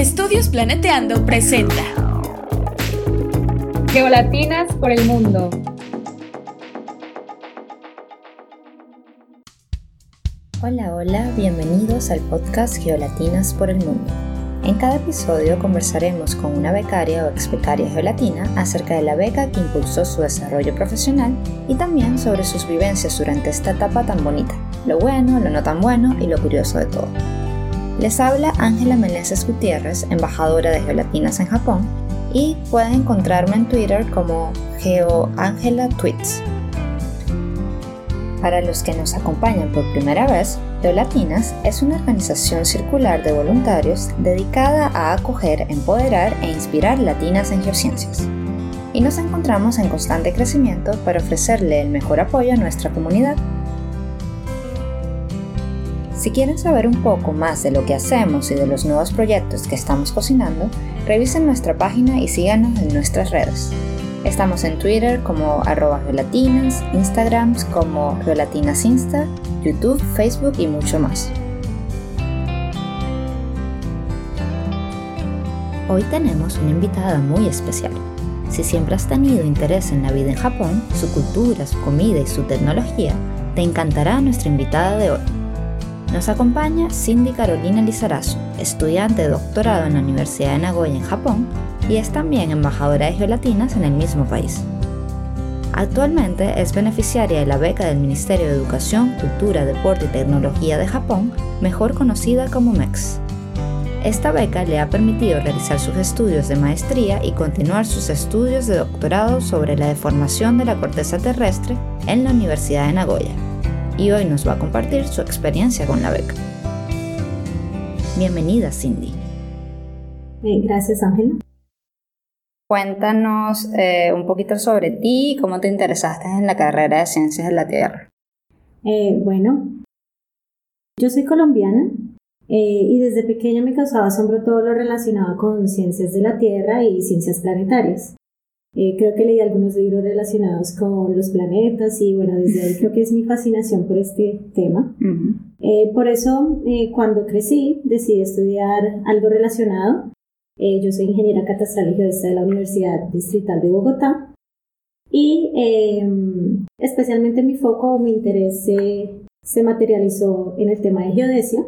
Estudios Planeteando presenta Geolatinas por el mundo. Hola, hola, bienvenidos al podcast Geolatinas por el mundo. En cada episodio conversaremos con una becaria o ex becaria geolatina acerca de la beca que impulsó su desarrollo profesional y también sobre sus vivencias durante esta etapa tan bonita, lo bueno, lo no tan bueno y lo curioso de todo. Les habla Ángela Meneses Gutiérrez, embajadora de Geolatinas en Japón, y pueden encontrarme en Twitter como GeoAngelaTweets. Para los que nos acompañan por primera vez, Geolatinas es una organización circular de voluntarios dedicada a acoger, empoderar e inspirar latinas en geociencias. Y nos encontramos en constante crecimiento para ofrecerle el mejor apoyo a nuestra comunidad si quieren saber un poco más de lo que hacemos y de los nuevos proyectos que estamos cocinando, revisen nuestra página y síganos en nuestras redes. Estamos en Twitter como arroba Instagram como geolatinasinsta, YouTube, Facebook y mucho más. Hoy tenemos una invitada muy especial. Si siempre has tenido interés en la vida en Japón, su cultura, su comida y su tecnología, te encantará nuestra invitada de hoy. Nos acompaña Cindy Carolina Lizarazo, estudiante de doctorado en la Universidad de Nagoya en Japón y es también embajadora de geolatinas en el mismo país. Actualmente es beneficiaria de la beca del Ministerio de Educación, Cultura, Deporte y Tecnología de Japón, mejor conocida como MEX. Esta beca le ha permitido realizar sus estudios de maestría y continuar sus estudios de doctorado sobre la deformación de la corteza terrestre en la Universidad de Nagoya y hoy nos va a compartir su experiencia con la beca. Bienvenida, Cindy. Eh, gracias, Ángela. Cuéntanos eh, un poquito sobre ti y cómo te interesaste en la carrera de Ciencias de la Tierra. Eh, bueno, yo soy colombiana y desde pequeña me causaba asombro todo lo relacionado con ciencias de la Tierra y ciencias planetarias. Eh, creo que leí algunos libros relacionados con los planetas y bueno, desde ahí creo que es mi fascinación por este tema. Eh, por eso, eh, cuando crecí, decidí estudiar algo relacionado. yo soy ingeniera catastral y geodesta de la Universidad Distrital de Bogotá y em, especialmente mi foco o mi interés se materializó en el tema de geodesia,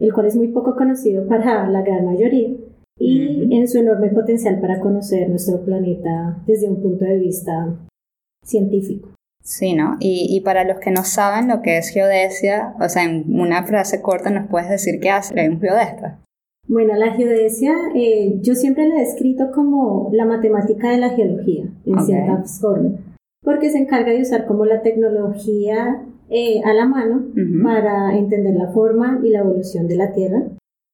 el cual es muy poco conocido para la gran mayoría y en su enorme potencial para conocer nuestro planeta desde un punto de vista científico. Sí, ¿no? Y, para los que no saben lo que es geodesia, o sea, en una frase corta nos puedes decir qué hace un geodesta. Bueno, la geodesia eh, yo siempre la he descrito como la matemática de la geología, en cierta forma, porque se encarga de usar como la tecnología eh, a la mano para entender la forma y la evolución de la Tierra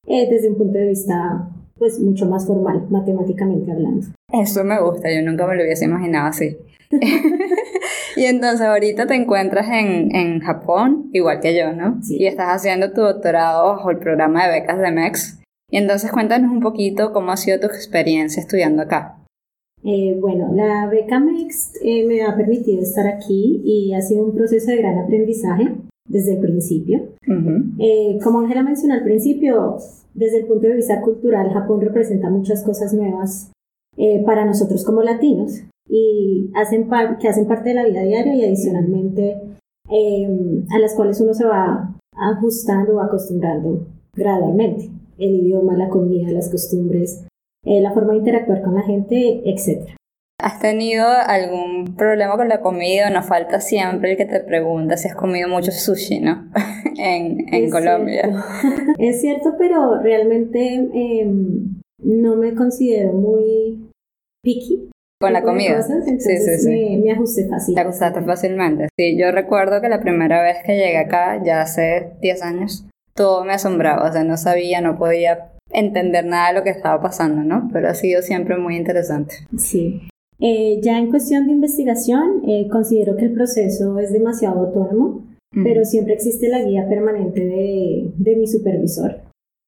eh, desde un punto de vista pues mucho más formal, matemáticamente hablando. Eso me gusta, yo nunca me lo hubiese imaginado así. y entonces ahorita te encuentras en, en, Japón, igual que yo, ¿no? Sí. Y estás haciendo tu doctorado bajo el programa de becas de MEX. Y entonces cuéntanos un poquito cómo ha sido tu experiencia estudiando acá. Eh, bueno, la beca MEX eh, me ha permitido estar aquí y ha sido un proceso de gran aprendizaje desde el principio. Eh, como Ángela mencionó al principio, desde el punto de vista cultural, Japón representa muchas cosas nuevas eh, para nosotros como latinos y hacen que hacen parte de la vida diaria y adicionalmente em, a las cuales uno se va ajustando o acostumbrando gradualmente. El idioma, la comida, las costumbres, eh, la forma de interactuar con la gente, etc. ¿Has tenido algún problema con la comida? Nos falta siempre el que te pregunta si has comido mucho sushi, ¿no? en, en Colombia. es cierto, pero realmente em, no me considero muy picky. Con la comida. sí, sí, sí. Me, me, ajusté fácil. Te ajustaste fácilmente. Sí, yo recuerdo que la primera vez que llegué acá, ya hace 10 años, todo me asombraba. O sea, no sabía, no podía entender nada de lo que estaba pasando, ¿no? Pero ha sido siempre muy interesante. Sí. Eh, ya en cuestión de investigación, eh, considero que el proceso es demasiado autónomo, pero siempre existe la guía permanente de, de mi supervisor.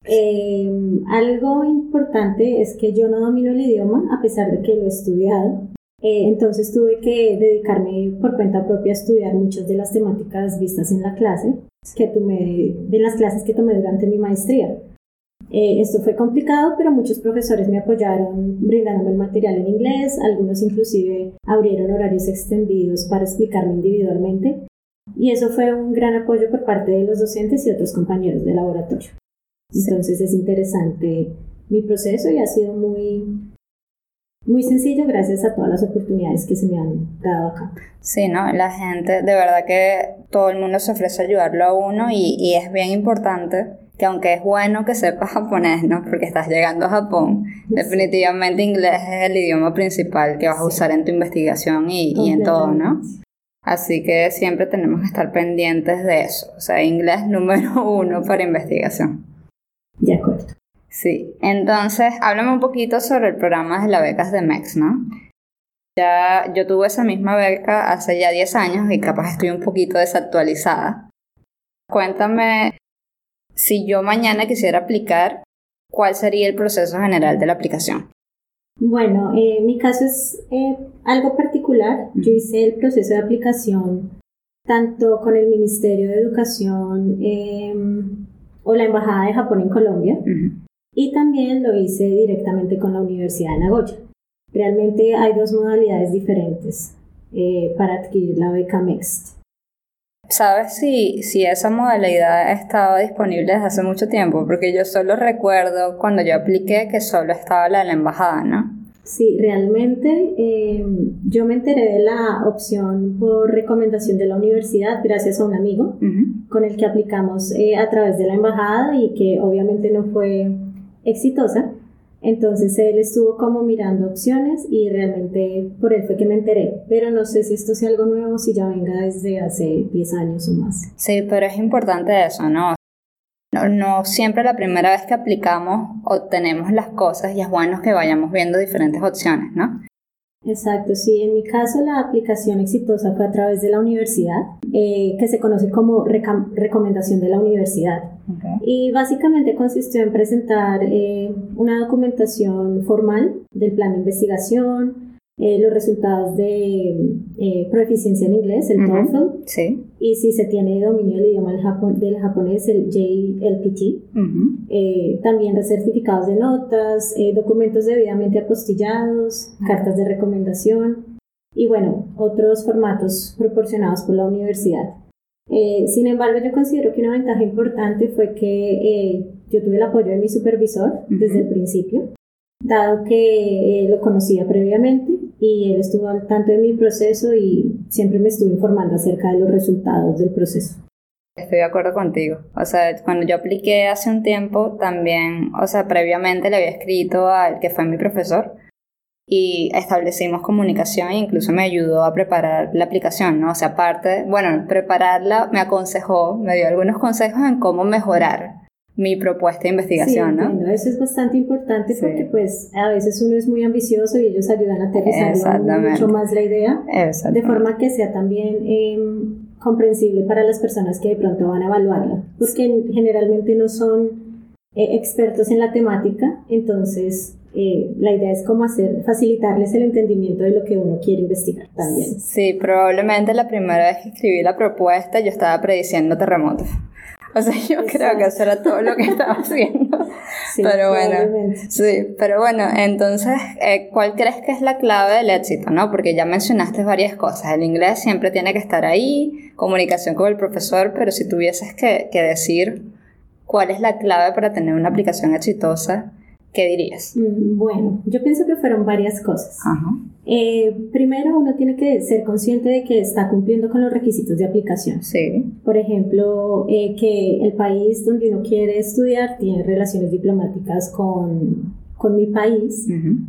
Eh, algo importante es que yo no domino el idioma a pesar de que lo he estudiado. entonces tuve que dedicarme por cuenta propia a estudiar muchas de las temáticas vistas en la clase, que tomé, de las clases que tomé durante mi maestría. Eh, esto fue complicado, pero muchos profesores me apoyaron brindándome el material en inglés, algunos inclusive abrieron horarios extendidos para explicarme individualmente y eso fue un gran apoyo por parte de los docentes y otros compañeros de laboratorio. Entonces es interesante mi proceso y ha sido muy, muy sencillo gracias a todas las oportunidades que se me han dado acá. Sí, ¿no? La gente, de verdad que todo el mundo se ofrece a ayudarlo a uno y, y es bien importante que aunque es bueno que sepas japonés, ¿no? Porque estás llegando a Japón, definitivamente inglés es el idioma principal que vas a usar en tu investigación y, y en todo, ¿no? Así que siempre tenemos que estar pendientes de eso. O sea, inglés número uno para investigación. De acuerdo. Sí, entonces háblame un poquito sobre el programa de las becas de MEX, ¿no? Ya yo tuve esa misma beca hace ya 10 años y capaz estoy un poquito desactualizada. Cuéntame si yo mañana quisiera aplicar, ¿cuál sería el proceso general de la aplicación? Bueno, eh, mi caso es eh, algo particular. Yo hice el proceso de aplicación tanto con el Ministerio de Educación em, o la Embajada de Japón en Colombia y también lo hice directamente con la Universidad de Nagoya. Realmente hay dos modalidades diferentes eh, para adquirir la beca MEXT. ¿Sabes si, si esa modalidad estaba disponible desde hace mucho tiempo? Porque yo solo recuerdo cuando yo apliqué que solo estaba la de la embajada, ¿no? Sí, realmente eh, yo me enteré de la opción por recomendación de la universidad gracias a un amigo con el que aplicamos eh, a través de la embajada y que obviamente no fue exitosa. Entonces él estuvo como mirando opciones y realmente por él fue que me enteré. Pero no sé si esto sea algo nuevo, si ya venga desde hace 10 años o más. Sí, pero es importante eso, ¿no? No, no siempre la primera vez que aplicamos obtenemos las cosas y es bueno que vayamos viendo diferentes opciones, ¿no? Exacto, sí. En mi caso, la aplicación exitosa fue a través de la universidad, eh, que se conoce como recomendación de la universidad. Y básicamente consistió en presentar eh, una documentación formal del plan de investigación, eh, los resultados de eh, proficiencia en inglés, el TOEFL, sí. y si se tiene dominio del idioma del, japonés, el JLPT, eh, también certificados de notas, documentos debidamente apostillados, cartas de recomendación. Y bueno, otros formatos proporcionados por la universidad. Sin embargo, yo considero que una ventaja importante fue que yo tuve el apoyo de mi supervisor desde el principio, dado que lo conocía previamente y él estuvo al tanto de mi proceso y siempre me estuvo informando acerca de los resultados del proceso. Estoy de acuerdo contigo. O sea, cuando yo apliqué hace un tiempo, también, o sea, previamente le había escrito al que fue mi profesor y establecimos comunicación e incluso me ayudó a preparar la aplicación, ¿no? O sea, aparte, bueno, prepararla me aconsejó, me dio algunos consejos en cómo mejorar mi propuesta de investigación, sí, ¿no? Eso es bastante importante porque pues a veces uno es muy ambicioso y ellos ayudan a aterrizar mucho más la idea de forma que sea también em, comprensible para las personas que de pronto van a evaluarla, porque generalmente no son eh, expertos en la temática, entonces eh, la idea es como hacer, facilitarles el entendimiento de lo que uno quiere investigar también. Sí, probablemente la primera vez que escribí la propuesta yo estaba prediciendo terremotos. O sea, yo creo que eso era todo lo que estaba haciendo. pero bueno, sí, pero bueno, entonces, eh, ¿cuál crees que es la clave del éxito, no? Porque ya mencionaste varias cosas. El inglés siempre tiene que estar ahí, comunicación con el profesor, pero si tuvieses que, que decir cuál es la clave para tener una aplicación exitosa, ¿qué dirías? Mm, bueno, yo pienso que fueron varias cosas. Eh, primero, uno tiene que ser consciente de que está cumpliendo con los requisitos de aplicación. Sí. Por ejemplo, eh, que el país donde uno quiere estudiar tiene relaciones diplomáticas con, con mi país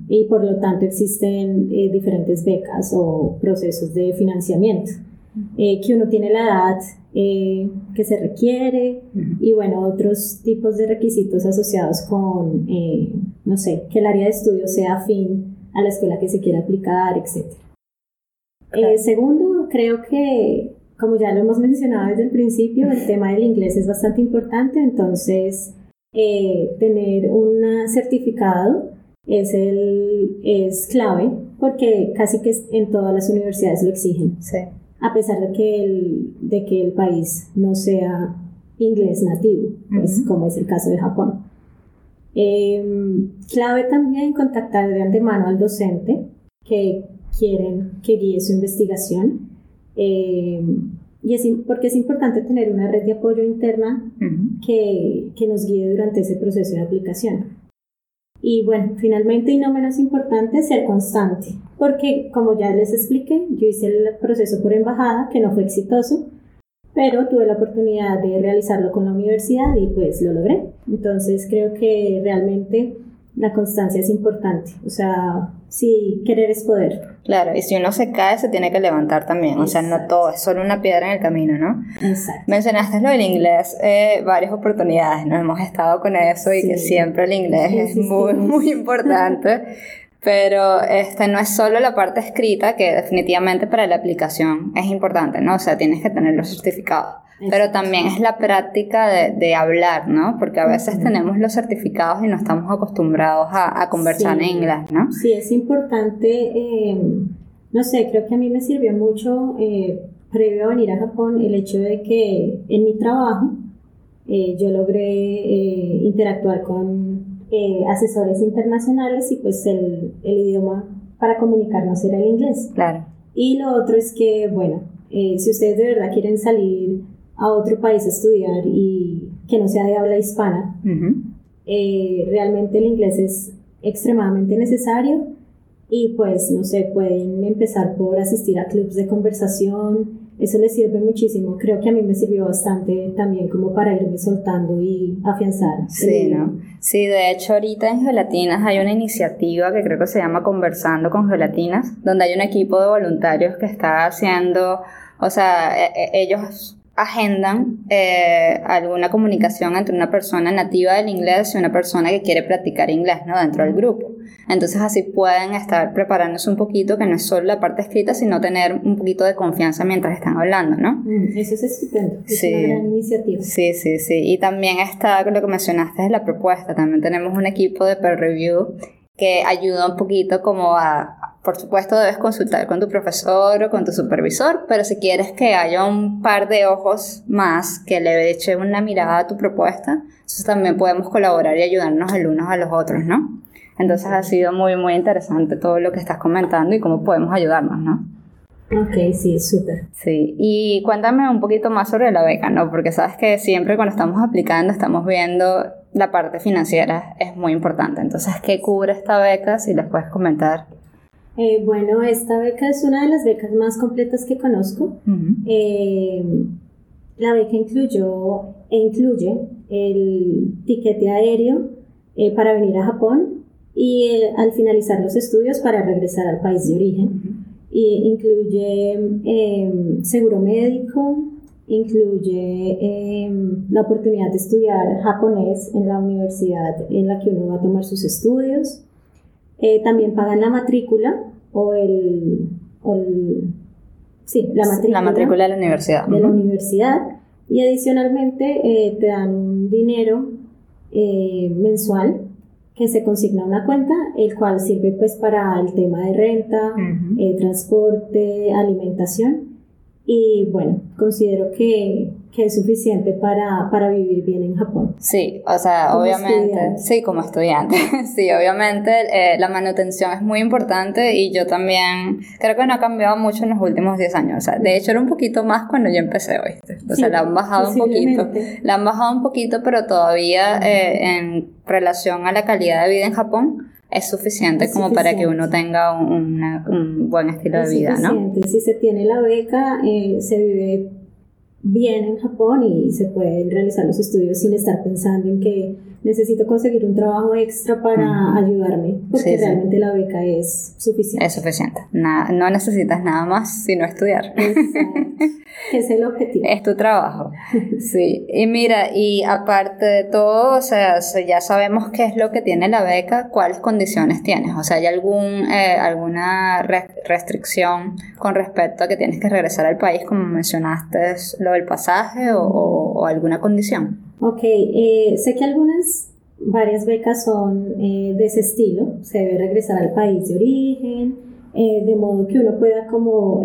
y por lo tanto existen eh, diferentes becas o procesos de financiamiento. que uno tiene la edad eh, que se requiere y bueno, otros tipos de requisitos asociados con, eh, no sé, que el área de estudio sea afín a la escuela que se quiera aplicar, etc. Eh, segundo, creo que, como ya lo hemos mencionado desde el principio, el tema del inglés es bastante importante, entonces tener un certificado es, el, es clave porque casi que en todas las universidades lo exigen. Sí a pesar de que el, de que el país no sea inglés nativo, pues, como es el caso de Japón. Em, clave también contactar de antemano al docente que quieren que guíe su investigación. Em, y es, porque es importante tener una red de apoyo interna que, que nos guíe durante ese proceso de aplicación. Y bueno, finalmente y no menos importante, ser constante, porque como ya les expliqué, yo hice el proceso por embajada, que no fue exitoso, pero tuve la oportunidad de realizarlo con la universidad y pues lo logré. Entonces creo que realmente la constancia es importante, o sea, si querer es poder. Claro, y si uno se cae, se tiene que levantar también. O sea, no todo es solo una piedra en el camino, ¿no? Exacto. Mencionaste lo del inglés, eh, varias oportunidades, ¿no? Hemos estado con eso y que siempre el inglés es muy, muy importante. Pero este no es solo la parte escrita, que definitivamente para la aplicación es importante, ¿no? O sea, tienes que tener los certificados. Pero también es la práctica de, de, hablar, ¿no? Porque a veces tenemos los certificados y no estamos acostumbrados a, a conversar en inglés, ¿no? Sí, es importante, eh, no sé, creo que a mí me sirvió mucho, eh, previo a venir a Japón, el hecho de que en mi trabajo eh, yo logré interactuar con asesores internacionales y pues el, el idioma para comunicarnos era el inglés. Claro. Y lo otro es que, bueno, si ustedes de verdad quieren salir a otro país a estudiar y que no sea de habla hispana, eh, realmente el inglés es extremadamente necesario y pues no sé, pueden empezar por asistir a clubs de conversación, eso les sirve muchísimo, creo que a mí me sirvió bastante también como para irme soltando y afianzar. Sí, ¿no? Sí, de hecho ahorita en Gelatinas hay una iniciativa que creo que se llama Conversando con Gelatinas, donde hay un equipo de voluntarios que está haciendo, o sea, e, e, ellos agendan eh, alguna comunicación entre una persona nativa del inglés y una persona que quiere practicar inglés ¿no? dentro del grupo. Entonces así pueden estar preparándose un poquito, que no es solo la parte escrita, sino tener un poquito de confianza mientras están hablando, ¿no? Eso es estupendo, es una gran iniciativa. Sí, sí, sí. Y también está lo que mencionaste de la propuesta, también tenemos un equipo de peer review que ayuda un poquito como a, por supuesto, debes consultar con tu profesor o con tu supervisor, pero si quieres que haya un par de ojos más que le eche una mirada a tu propuesta, entonces también podemos colaborar y ayudarnos el unos a los otros, ¿no? Entonces ha sido muy, muy interesante todo lo que estás comentando y cómo podemos ayudarnos, ¿no? Ok, sí, súper. Sí, y cuéntame un poquito más sobre la beca, ¿no? Porque sabes que siempre cuando estamos aplicando estamos viendo la parte financiera, es muy importante. Entonces, ¿qué cubre esta beca? Si les puedes comentar. Eh, bueno, esta beca es una de las becas más completas que conozco. Eh, la beca incluyó e incluye el tiquete aéreo eh, para venir a Japón y al finalizar los estudios para regresar al país de origen. Y incluye em, seguro médico, incluye em, la oportunidad de estudiar japonés en la universidad en la que uno va a tomar sus estudios. Eh, también pagan la matrícula o el, sí, la matrícula, la matrícula de la universidad. De la universidad. Y adicionalmente eh, te dan un dinero eh, mensual que se consigna a una cuenta, el cual sirve pues para el tema de renta, transporte, alimentación. Y bueno, considero que que es suficiente para, para, vivir bien en Japón. Sí, o sea, obviamente, sí, como estudiante, sí, obviamente eh, la manutención es muy importante y yo también creo que no ha cambiado mucho en los últimos 10 años, o sea, de hecho era un poquito más cuando yo empecé, hoy O sea, la han bajado un poquito, la han bajado un poquito, pero todavía eh, en relación a la calidad de vida en Japón, es suficiente como para que uno tenga un, un buen estilo de vida, ¿no? Si se tiene la beca, eh, se vive bien en Japón y se pueden realizar los estudios sin estar pensando en que necesito conseguir un trabajo extra para ayudarme, porque realmente la beca es suficiente. Es suficiente. no necesitas nada más sino estudiar. es el objetivo. Es tu trabajo. Sí. Y mira, y aparte de todo, o sea, ya sabemos qué es lo que tiene la beca, cuáles condiciones tienes. O sea, ¿hay algún, eh, alguna restricción con respecto a que tienes que regresar al país, como mencionaste, lo del pasaje o alguna condición? Ok, eh, sé que algunas, varias becas son eh, de ese estilo, se debe regresar al país de origen, eh, de modo que uno pueda como,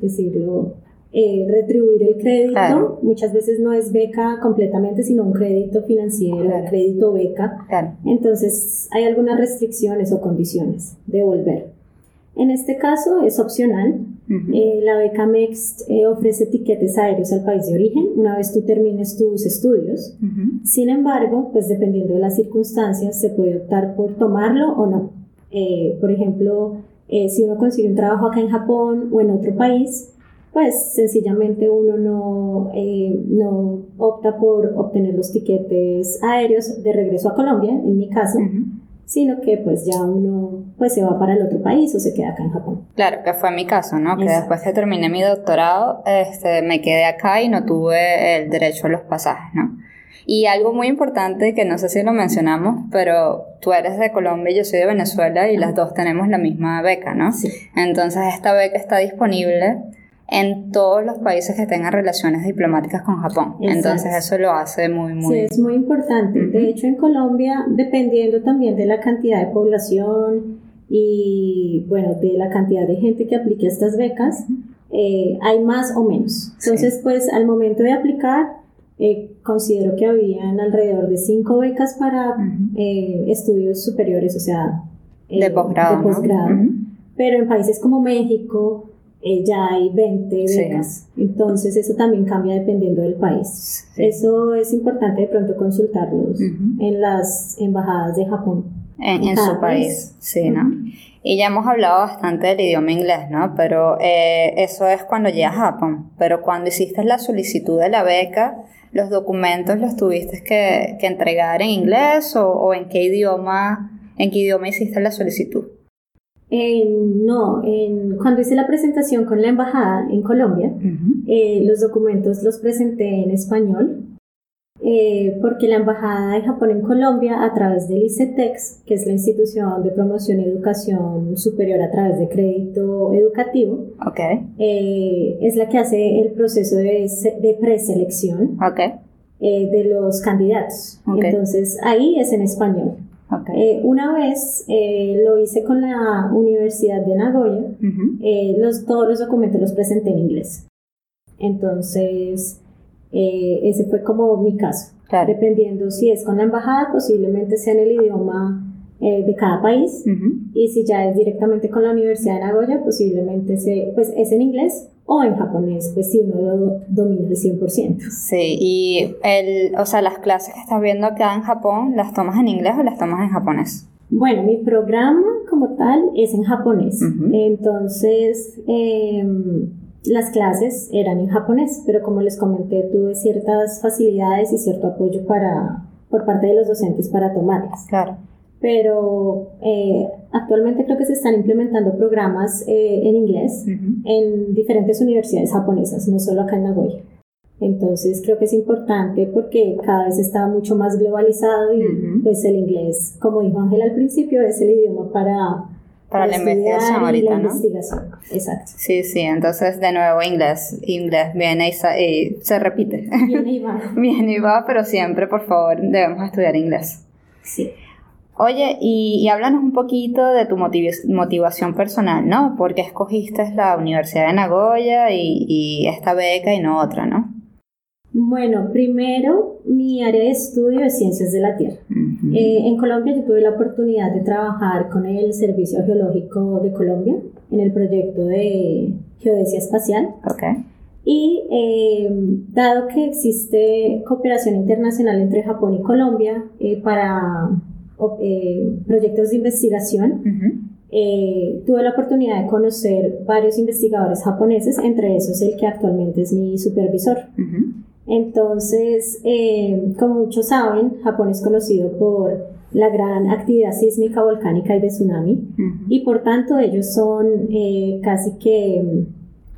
decirlo, eh, retribuir el crédito. Muchas veces no es beca completamente, sino un crédito financiero, crédito beca. Entonces hay algunas restricciones o condiciones de volver. En este caso es opcional. Eh, la beca MEXT eh, ofrece tiquetes aéreos al país de origen una vez tú termines tus estudios. Sin embargo, pues dependiendo de las circunstancias, se puede optar por tomarlo o no. Eh, por ejemplo, si uno consigue un trabajo acá en Japón o en otro país, pues sencillamente uno no, no opta por obtener los tiquetes aéreos de regreso a Colombia, en mi caso, sino que pues ya uno pues se va para el otro país o se queda acá en Japón. Claro, que fue mi caso, ¿no? Que después que terminé mi doctorado, este, me quedé acá y no tuve el derecho a los pasajes, ¿no? Y algo muy importante que no sé si lo mencionamos, pero tú eres de Colombia y yo soy de Venezuela y las dos tenemos la misma beca, ¿no? Sí. Entonces esta beca está disponible en todos los países que tengan relaciones diplomáticas con Japón. Entonces eso lo hace muy, muy... Sí, es muy importante. De hecho, en Colombia, dependiendo también de la cantidad de población y, bueno, de la cantidad de gente que aplique estas becas, eh, hay más o menos. Entonces, pues al momento de aplicar, eh, considero que habían alrededor de cinco becas para eh, estudios superiores, o sea, de posgrado. Pero en países como México, eh, ya hay 20 becas. Entonces eso también cambia dependiendo del país. Eso es importante de pronto consultarlos en las embajadas de Japón. En, su país, sí, ¿no? Y ya hemos hablado bastante del idioma inglés, ¿no? Pero eh, eso es cuando llegas a Japón. Pero cuando hiciste la solicitud de la beca, ¿los documentos los tuviste que, que entregar en inglés o, o en qué idioma, en qué idioma hiciste la solicitud? No, en, cuando hice la presentación con la embajada en Colombia, eh, los documentos los presenté en español, eh, porque la embajada de Japón en Colombia, a través del ICETEX, que es la institución de promoción y educación superior a través de crédito educativo, eh, es la que hace el proceso de, de preselección de los candidatos. Entonces ahí es en español. Eh, una vez eh, lo hice con la Universidad de Nagoya, eh, los, todos los documentos los presenté en inglés. Entonces, ese fue como mi caso. Dependiendo si es con la embajada, posiblemente sea en el idioma de cada país. Y si ya es directamente con la Universidad de Nagoya, posiblemente se, pues, es en inglés o en japonés, pues si uno lo domina al 100%. Sí, y el, o sea, las clases que estás viendo acá en Japón, ¿las tomas en inglés o las tomas en japonés? Bueno, mi programa como tal es en japonés, entonces em, las clases eran en japonés, pero como les comenté, tuve ciertas facilidades y cierto apoyo para, por parte de los docentes para tomarlas. Claro pero eh, actualmente creo que se están implementando programas eh, en inglés en diferentes universidades japonesas, no solo acá en Nagoya. Entonces creo que es importante porque cada vez está mucho más globalizado y pues el inglés, como dijo Ángel al principio, es el idioma para para la investigación ahorita, ¿no? investigación, exacto. Sí, sí, entonces de nuevo inglés, inglés viene y, se repite. Viene y va. viene y va, pero siempre, por favor, debemos estudiar inglés. Sí. Oye, y, háblanos un poquito de tu motivación personal, ¿no? ¿Por qué escogiste la Universidad de Nagoya y, esta beca y no otra, ¿no? Bueno, primero mi área de estudio es ciencias de la Tierra. Eh, en Colombia yo tuve la oportunidad de trabajar con el Servicio Geológico de Colombia en el proyecto de geodesia espacial. Okay. Y eh, dado que existe cooperación internacional entre Japón y Colombia eh, para eh, proyectos de investigación, eh, tuve la oportunidad de conocer varios investigadores japoneses, entre esos el que actualmente es mi supervisor. Entonces, eh, como muchos saben, Japón es conocido por la gran actividad sísmica, volcánica y de tsunami, y por tanto ellos son casi que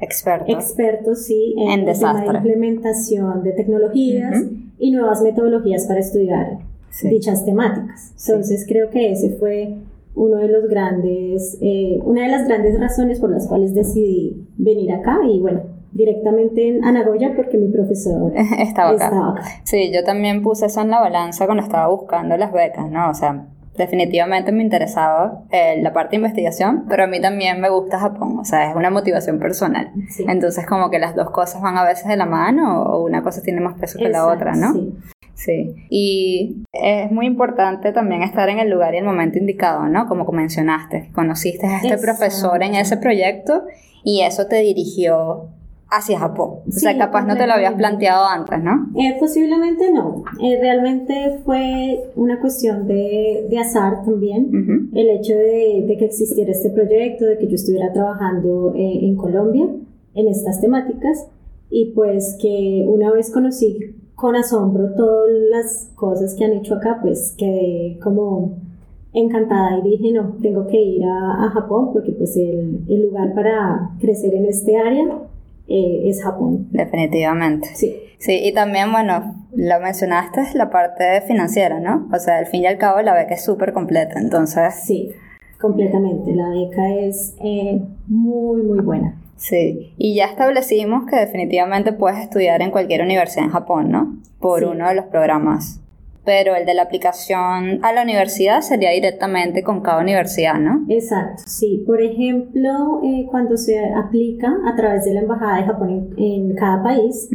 expertos, expertos sí, en, la implementación de tecnologías y nuevas metodologías para estudiar dichas temáticas. Entonces creo que ese fue uno de los grandes, eh, una de las grandes razones por las cuales decidí venir acá y bueno, directamente en Anagoya porque mi profesor estaba acá. Sí, yo también puse eso en la balanza cuando estaba buscando las becas, ¿no? O sea, definitivamente me interesaba eh, la parte de investigación, pero a mí también me gusta Japón, o sea, es una motivación personal. Entonces, como que las dos cosas van a veces de la mano o una cosa tiene más peso que la otra, ¿no? Sí. Sí, y es muy importante también estar en el lugar y el momento indicado, ¿no? Como mencionaste, conociste a este profesor en ese proyecto y eso te dirigió hacia Japón. o sea, capaz no te lo habías planteado antes, ¿no? Eh, posiblemente no. Eh, realmente fue una cuestión de, de azar también. El hecho de, de, que existiera este proyecto, de que yo estuviera trabajando eh, en Colombia en estas temáticas y pues que una vez conocí con asombro todas las cosas que han hecho acá, pues quedé como encantada y dije, no, tengo que ir a, a Japón porque pues el, el lugar para crecer en este área eh, es Japón. Definitivamente. Sí. Sí, y también, bueno, lo mencionaste, la parte financiera, ¿no? O sea, al fin y al cabo la beca es súper completa, entonces... Sí, completamente. La beca es eh, muy, muy buena. Sí, y ya establecimos que definitivamente puedes estudiar en cualquier universidad en Japón, ¿no? Por uno de los programas pero el de la aplicación a la universidad sería directamente con cada universidad, ¿no? Exacto, sí. Por ejemplo, eh, cuando se aplica a través de la Embajada de Japón en, cada país,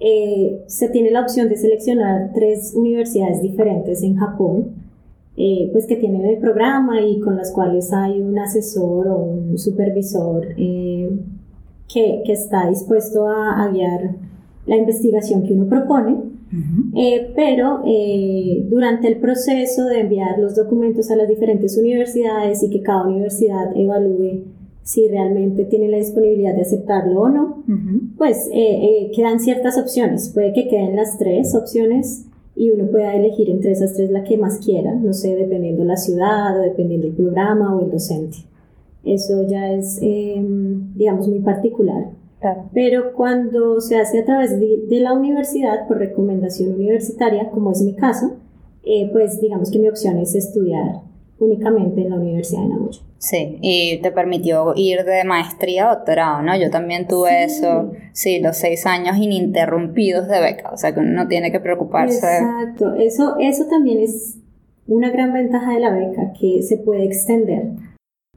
eh, se tiene la opción de seleccionar tres universidades diferentes en Japón, eh, pues que tienen el programa y con las cuales hay un asesor o un supervisor que, que, está dispuesto a, a guiar la investigación que uno propone. Eh, pero eh, durante el proceso de enviar los documentos a las diferentes universidades y que cada universidad evalúe si realmente tiene la disponibilidad de aceptarlo o no, pues eh, quedan ciertas opciones. Puede que queden las tres opciones y uno pueda elegir entre esas tres la que más quiera, no sé, dependiendo la ciudad o dependiendo el programa o el docente. Eso ya es, digamos, muy particular. Pero cuando se hace a través de, la universidad, por recomendación universitaria, como es mi caso, eh, pues digamos que mi opción es estudiar únicamente en la Universidad de Nagoya. Sí, y te permitió ir de maestría a doctorado, ¿no? Yo también tuve eso, sí, los seis años ininterrumpidos de beca, o sea que uno no tiene que preocuparse. Exacto, eso, eso también es una gran ventaja de la beca, que se puede extender.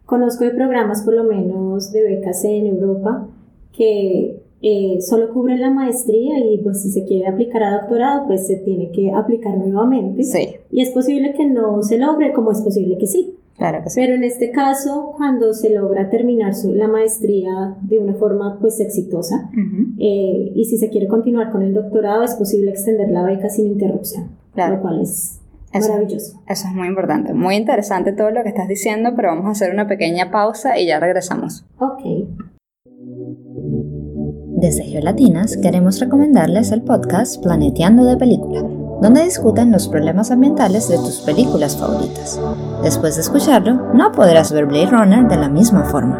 Conozco de programas por lo menos de becas en Europa que eh, solo cubren la maestría y pues si se quiere aplicar a doctorado pues se tiene que aplicar nuevamente. Sí. Y es posible que no se logre como es posible que sí. Claro que sí. Pero en este caso, cuando se logra terminar su, la maestría de una forma pues exitosa eh, y si se quiere continuar con el doctorado es posible extender la beca sin interrupción, claro. lo cual es maravilloso. Eso es muy importante. Muy interesante todo lo que estás diciendo, pero vamos a hacer una pequeña pausa y ya regresamos. Ok. Desde Geolatinas queremos recomendarles el podcast Planeteando de Película, donde discuten los problemas ambientales de tus películas favoritas. Después de escucharlo, no podrás ver Blade Runner de la misma forma.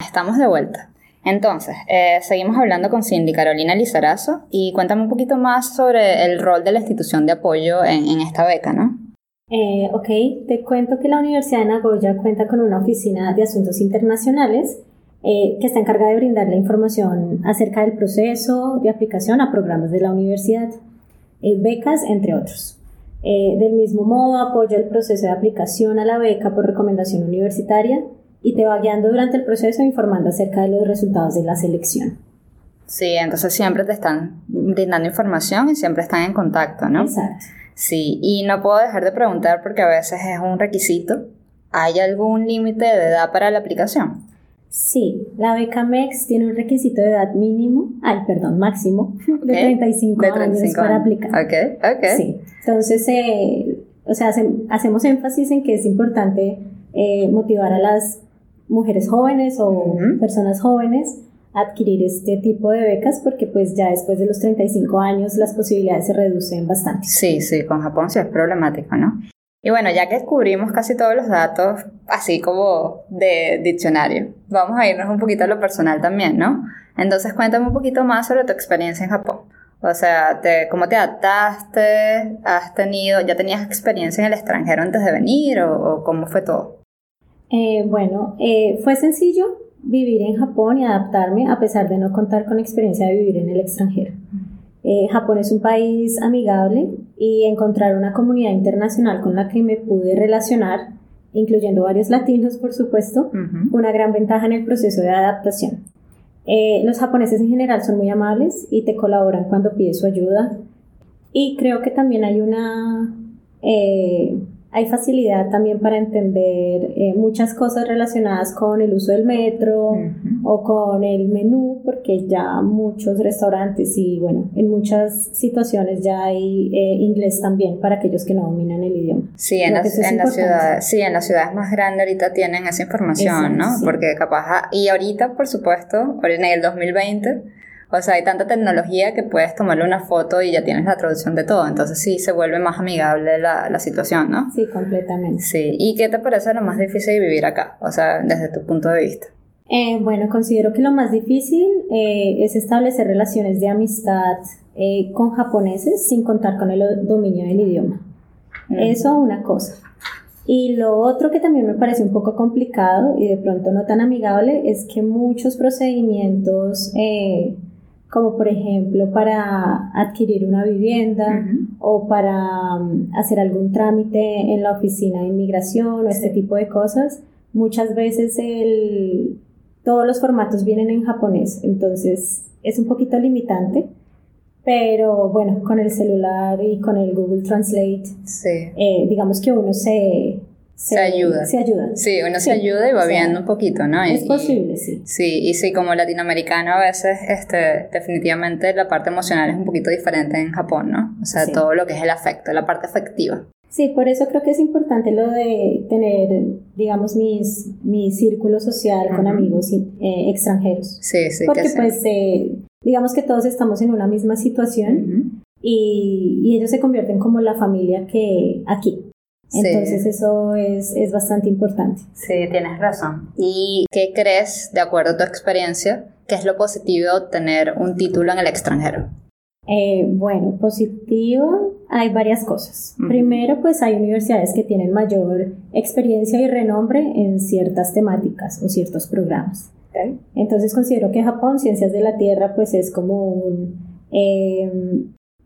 Estamos de vuelta. Entonces, eh, seguimos hablando con Cindy Carolina Lizarazo y cuéntame un poquito más sobre el rol de la institución de apoyo en, en esta beca, ¿no? Eh, ok, te cuento que la Universidad de Nagoya cuenta con una oficina de asuntos internacionales eh, que está encargada de brindar la información acerca del proceso de aplicación a programas de la universidad, eh, becas, entre otros. del mismo modo, apoya el proceso de aplicación a la beca por recomendación universitaria y te va guiando durante el proceso informando acerca de los resultados de la selección. Sí, entonces siempre te están brindando información y siempre están en contacto, ¿no? Exacto. Sí, y no puedo dejar de preguntar porque a veces es un requisito. ¿Hay algún límite de edad para la aplicación? Sí, la beca MEX tiene un requisito de edad mínimo, ay, perdón, máximo, de 35, años para aplicar. Ok, ok. Sí, entonces, eh, o sea, hacemos énfasis en que es importante eh, motivar a las mujeres jóvenes o personas jóvenes adquirir este tipo de becas porque pues ya después de los 35 años las posibilidades se reducen bastante. Sí, sí, con Japón sí es problemático, ¿no? Y bueno, ya que descubrimos casi todos los datos, así como de diccionario, vamos a irnos un poquito a lo personal también, ¿no? Entonces cuéntame un poquito más sobre tu experiencia en Japón. O sea, te, ¿cómo te adaptaste? ¿Has tenido, ya tenías experiencia en el extranjero antes de venir o, cómo fue todo? Eh, bueno, eh, fue sencillo vivir en Japón y adaptarme a pesar de no contar con experiencia de vivir en el extranjero. Eh, Japón es un país amigable y encontrar una comunidad internacional con la que me pude relacionar, incluyendo varios latinos, por supuesto, una gran ventaja en el proceso de adaptación. Eh, los japoneses en general son muy amables y te colaboran cuando pides su ayuda. Y creo que también hay una eh, hay facilidad también para entender eh, muchas cosas relacionadas con el uso del metro o con el menú, porque ya muchos restaurantes y bueno, en muchas situaciones ya hay eh, inglés también para aquellos que no dominan el idioma. Sí, en, la, ciudad, sí, en las ciudades más grandes ahorita tienen esa información, ¿no? Porque capaz, ah, y ahorita, por supuesto, en el 2020 o sea, hay tanta tecnología que puedes tomarle una foto y ya tienes la traducción de todo. Entonces sí se vuelve más amigable la, la situación, ¿no? Sí, completamente. Sí. ¿Y qué te parece lo más difícil de vivir acá? O sea, desde tu punto de vista. Eh, bueno, considero que lo más difícil eh, es establecer relaciones de amistad eh, con japoneses sin contar con el dominio del idioma. Mm. Eso una cosa. Y lo otro que también me parece un poco complicado y de pronto no tan amigable es que muchos procedimientos como por ejemplo para adquirir una vivienda o para um, hacer algún trámite en la oficina de inmigración o este tipo de cosas, muchas veces el, todos los formatos vienen en japonés, entonces es un poquito limitante. Pero bueno, con el celular y con el Google Translate, eh, digamos que uno se, se, ayuda. Se ayuda. Sí, uno se ayuda y va viendo un poquito, ¿no? Es posible, sí. Sí, y sí, como latinoamericano a veces, este, definitivamente la parte emocional es un poquito diferente en Japón, ¿no? O sea, todo lo que es el afecto, la parte afectiva. Sí, por eso creo que es importante lo de tener, digamos, mis, mi círculo social con amigos eh, extranjeros. Sí, sí. Porque pues, eh, digamos que todos estamos en una misma situación y, y ellos se convierten como la familia que aquí. Entonces eso es, es, bastante importante. Sí, tienes razón. ¿Y qué crees, de acuerdo a tu experiencia, que es lo positivo de obtener un título en el extranjero? Eh, bueno, positivo hay varias cosas. Primero, pues hay universidades que tienen mayor experiencia y renombre en ciertas temáticas o ciertos programas. Entonces considero que Japón, Ciencias de la Tierra, pues es como un, eh,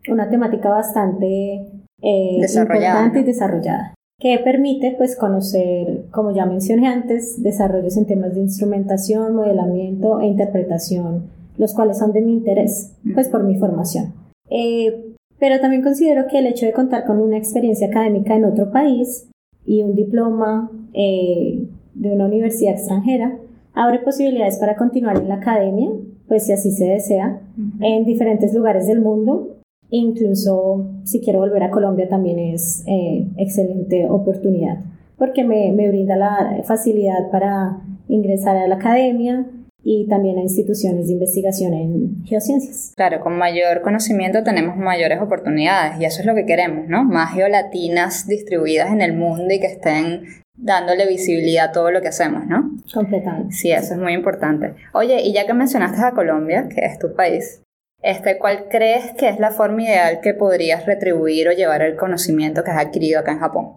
una temática bastante eh, importante y desarrollada, que permite pues conocer, como ya mencioné antes, desarrollos en temas de instrumentación, modelamiento e interpretación, los cuales son de mi interés, pues por mi formación. Eh, pero también considero que el hecho de contar con una experiencia académica en otro país y un diploma eh, de una universidad extranjera abre posibilidades para continuar en la academia, pues si así se desea, en diferentes lugares del mundo Incluso si quiero volver a Colombia también es eh, excelente oportunidad porque me, me brinda la facilidad para ingresar a la academia, y también a instituciones de investigación en geociencias. Claro, con mayor conocimiento tenemos mayores oportunidades y eso es lo que queremos, ¿no? Más geolatinas distribuidas en el mundo y que estén dándole visibilidad a todo lo que hacemos, ¿no? Completamente. Sí, eso es muy importante. Oye, y ya que mencionaste a Colombia, que es tu país, este, ¿Cuál crees que es la forma ideal que podrías retribuir o llevar el conocimiento que has adquirido acá en Japón?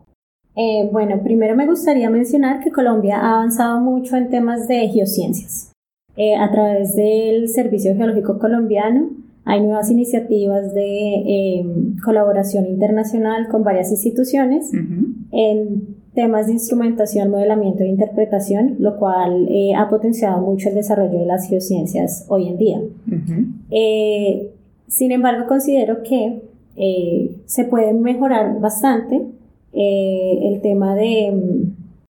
Eh, bueno, primero me gustaría mencionar que Colombia ha avanzado mucho en temas de geociencias. Eh, a través del Servicio Geológico Colombiano hay nuevas iniciativas de em, colaboración internacional con varias instituciones en temas de instrumentación, modelamiento e interpretación, lo cual eh, ha potenciado mucho el desarrollo de las geociencias hoy en día. Eh, sin embargo, considero que eh, se puede mejorar bastante el tema de,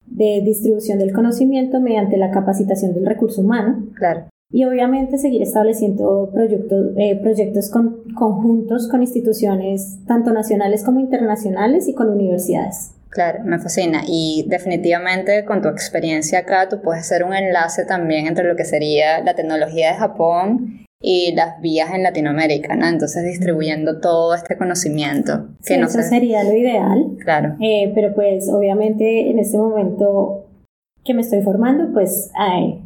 de, distribución del conocimiento mediante la capacitación del recurso humano. Claro. Y obviamente seguir estableciendo proyectos, proyectos conjuntos con instituciones tanto nacionales como internacionales y con universidades. Claro, me fascina. Y definitivamente con tu experiencia acá, tú puedes hacer un enlace también entre lo que sería la tecnología de Japón y las vías en Latinoamérica, ¿no? Entonces distribuyendo todo este conocimiento. Que no eso sería lo ideal. Claro. Eh, pero pues obviamente en este momento que me estoy formando, pues ay,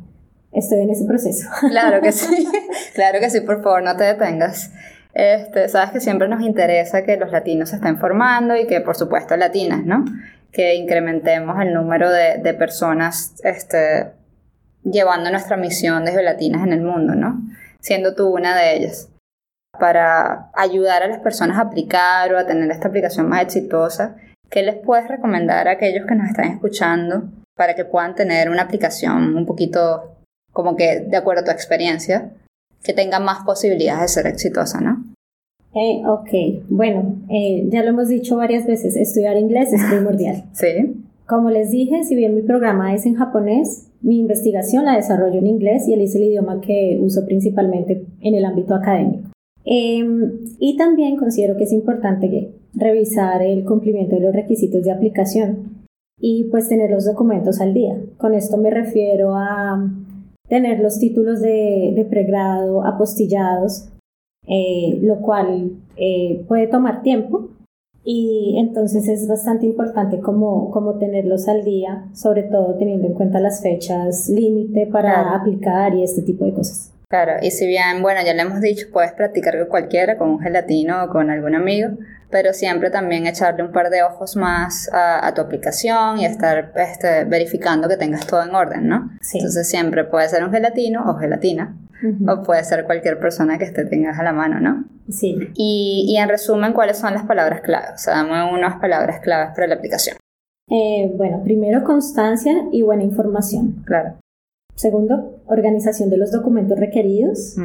estoy en ese proceso. Claro que sí, claro que sí, por favor, no te detengas. Este, sabes que siempre nos interesa que los latinos se estén formando y que, por supuesto, latinas, ¿no? Que incrementemos el número de, de personas este, llevando nuestra misión de latinas en el mundo, ¿no? Siendo tú una de ellas. para ayudar a las personas a aplicar o a tener esta aplicación más exitosa, ¿qué les puedes recomendar a aquellos que nos están escuchando para que puedan tener una aplicación un poquito como que de acuerdo a tu experiencia, que tenga más posibilidades de ser exitosa, ¿no? Eh, ok, bueno, eh, ya lo hemos dicho varias veces, estudiar inglés es primordial. sí. Como les dije, si bien mi programa es en japonés, mi investigación la desarrollo en inglés y él es el idioma que uso principalmente en el ámbito académico. Em, y también considero que es importante revisar el cumplimiento de los requisitos de aplicación y pues tener los documentos al día. Con esto me refiero a tener los títulos de, pregrado apostillados, eh, lo cual eh, puede tomar tiempo, y entonces es bastante importante como, como tenerlos al día, sobre todo teniendo en cuenta las fechas límite para aplicar y este tipo de cosas. Claro, y si bien, bueno, ya le hemos dicho, puedes practicar con cualquiera, con un gelatino o con algún amigo, pero siempre también echarle un par de ojos más a, tu aplicación y estar este, verificando que tengas todo en orden, ¿no? Sí. Entonces siempre puede ser un gelatino o gelatina, o puede ser cualquier persona que te tengas a la mano, ¿no? Sí. Y, y en resumen, ¿cuáles son las palabras claves? O sea, dame unas palabras claves para la aplicación. Eh, bueno, primero constancia y buena información. Claro. Segundo, organización de los documentos requeridos.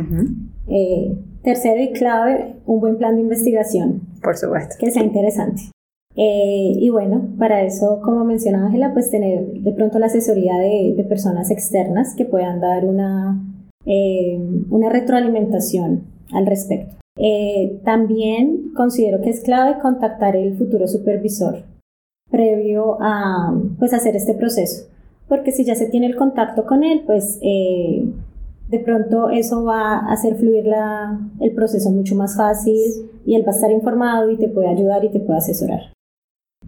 Eh, tercero y clave, un buen plan de investigación. Por supuesto. Que sea interesante. Eh, y bueno, para eso, como mencionaba Ángela, pues tener de pronto la asesoría de, de personas externas que puedan dar una, una retroalimentación al respecto. Eh, también considero que es clave contactar el futuro supervisor previo a pues, hacer este proceso, porque si ya se tiene el contacto con él, pues eh, de pronto eso va a hacer fluir la, el proceso mucho más fácil y él va a estar informado y te puede ayudar y te puede asesorar.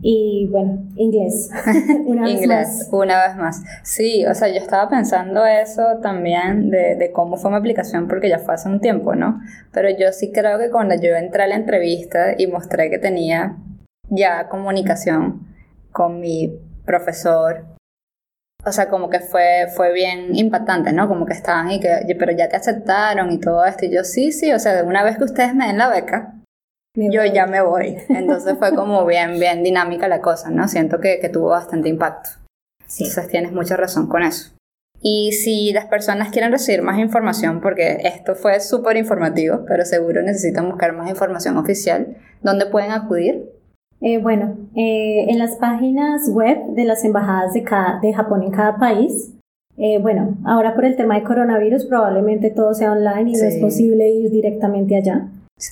Y bueno, inglés. Una vez inglés, una vez más. Sí, o sea, yo estaba pensando eso también de, de, cómo fue mi aplicación porque ya fue hace un tiempo, ¿no? Pero yo sí creo que cuando yo entré a la entrevista y mostré que tenía ya comunicación con mi profesor, o sea, como que fue, fue bien impactante, ¿no? Como que estaban y que, pero ya te aceptaron y todo esto. Y yo, sí, sí, o sea, una vez que ustedes me den la beca, yo ya me voy. Entonces fue como bien, bien dinámica la cosa, ¿no? Siento que, que tuvo bastante impacto. Sí. Entonces tienes mucha razón con eso. Y si las personas quieren recibir más información, porque esto fue súper informativo, pero seguro necesitan buscar más información oficial, ¿dónde pueden acudir? Eh, bueno, eh, en las páginas web de las embajadas de, cada, de Japón en cada país. Eh, bueno, ahora por el tema de coronavirus probablemente todo sea online y no es posible ir directamente allá.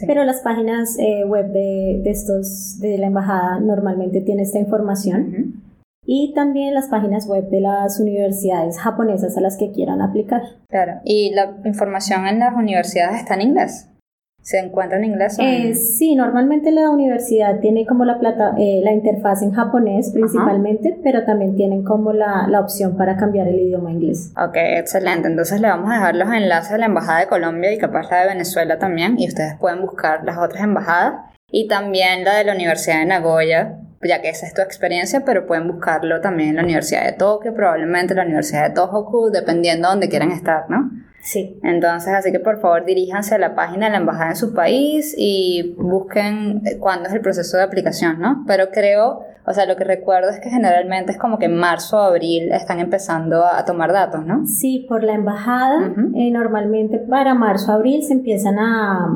Pero las páginas eh, web de, de, estos, de la embajada normalmente tienen esta información. Y también las páginas web de las universidades japonesas a las que quieran aplicar. Claro. ¿Y la información en las universidades está en inglés? ¿Se encuentra en inglés? O eh, sí, normalmente la universidad tiene como la, plata, eh, la interfaz en japonés principalmente, pero también tienen como la, la, opción para cambiar el idioma inglés. Ok, excelente. Entonces le vamos a dejar los enlaces de la Embajada de Colombia y capaz la de Venezuela también, y ustedes pueden buscar las otras embajadas y también la de la Universidad de Nagoya, ya que esa es tu experiencia, pero pueden buscarlo también en la Universidad de Tokio, probablemente la Universidad de Tohoku, dependiendo de donde quieran estar, ¿no? Sí. Entonces, así que por favor diríjanse a la página de la embajada en su país y busquen eh, cuándo es el proceso de aplicación, ¿no? Pero creo, o sea, lo que recuerdo es que generalmente es como que en marzo o abril están empezando a, tomar datos, ¿no? Sí, por la embajada, eh, normalmente para marzo o abril se empiezan a,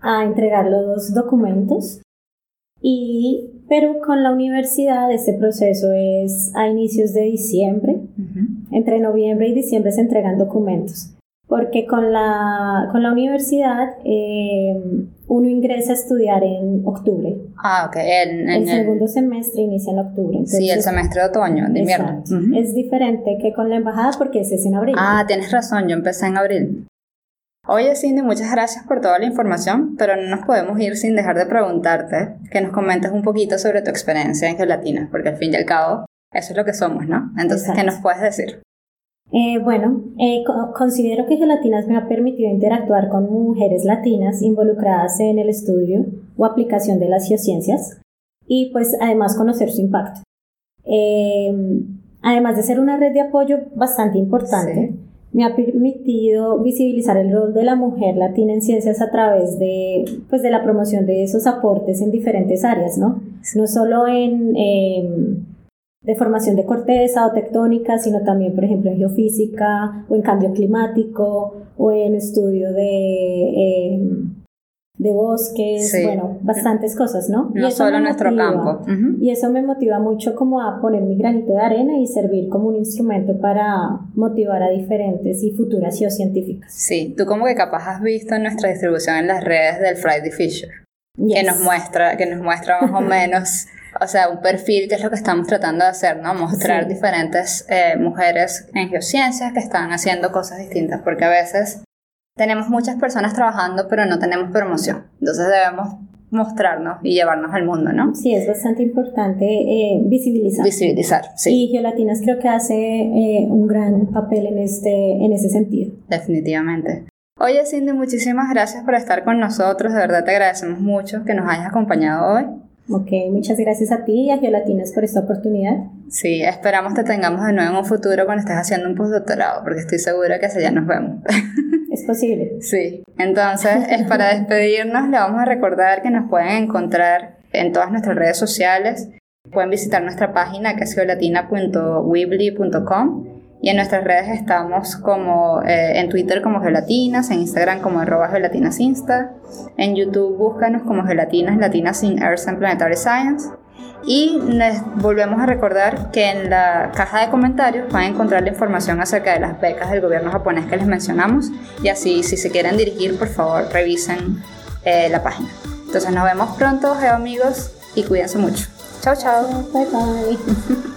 a entregar los documentos y pero con la universidad este proceso es a inicios de diciembre. Entre noviembre y diciembre se entregan documentos porque con la, con la universidad eh, uno ingresa a estudiar en octubre. Ah, ok. el segundo semestre inicia en octubre. sí, el semestre de otoño, de invierno. Es diferente que con la embajada porque ese es en abril. Ah, tienes razón, yo empecé en abril. Oye, Cindy, muchas gracias por toda la información, pero no nos podemos ir sin dejar de preguntarte que nos comentes un poquito sobre tu experiencia en gelatina, porque al fin y al cabo eso es lo que somos, ¿no? Entonces, ¿qué nos puedes decir? Eh, bueno, eh, considero que Gelatinas me ha permitido interactuar con mujeres latinas involucradas en el estudio o aplicación de las geociencias y pues además conocer su impacto. Eh, además de ser una red de apoyo bastante importante, me ha permitido visibilizar el rol de la mujer latina en ciencias a través de, pues, de la promoción de esos aportes en diferentes áreas, ¿no? No solo en de formación de corteza o tectónica, sino también, por ejemplo, en geofísica o en cambio climático o en estudio de... Em, de bosques, bueno, bastantes cosas, ¿no? No solo nuestro campo. Y eso me motiva mucho como a poner mi granito de arena y servir como un instrumento para motivar a diferentes y futuras geocientíficas. Sí, tú como que capaz has visto nuestra distribución en las redes del Friday Fisher, que nos muestra, que nos muestra más o menos, o sea, un perfil que es lo que estamos tratando de hacer, ¿no? Mostrar diferentes eh, mujeres en geociencias que están haciendo cosas distintas, porque a veces tenemos muchas personas trabajando, pero no tenemos promoción. Entonces debemos mostrarnos y llevarnos al mundo, ¿no? Sí, es bastante importante eh, visibilizar. Visibilizar, sí. Y Geolatinas creo que hace eh, un gran papel en, este, en ese sentido. Definitivamente. Oye, Cindy, muchísimas gracias por estar con nosotros. De verdad te agradecemos mucho que nos hayas acompañado hoy. Ok, muchas gracias a ti y a Geolatinas por esta oportunidad. Sí, esperamos te tengamos de nuevo en un futuro cuando estés haciendo un postdoctorado, porque estoy segura que allá nos vemos. Es posible. Sí, entonces es para despedirnos, le vamos a recordar que nos pueden encontrar en todas nuestras redes sociales. Pueden visitar nuestra página que es geolatina.weebly.com y en nuestras redes estamos como eh, en Twitter como Geolatinas, en Instagram como arroba Gelatinasinsta, en YouTube búscanos como Gelatinas Latinas in Earth and Planetary Science y les volvemos a recordar que en la caja de comentarios van a encontrar la información acerca de las becas del gobierno japonés que les mencionamos. Y así, si se quieren dirigir, por favor, revisen eh, la página. Entonces nos vemos pronto, amigos, y cuídense mucho. Chao, chao. Bye, bye.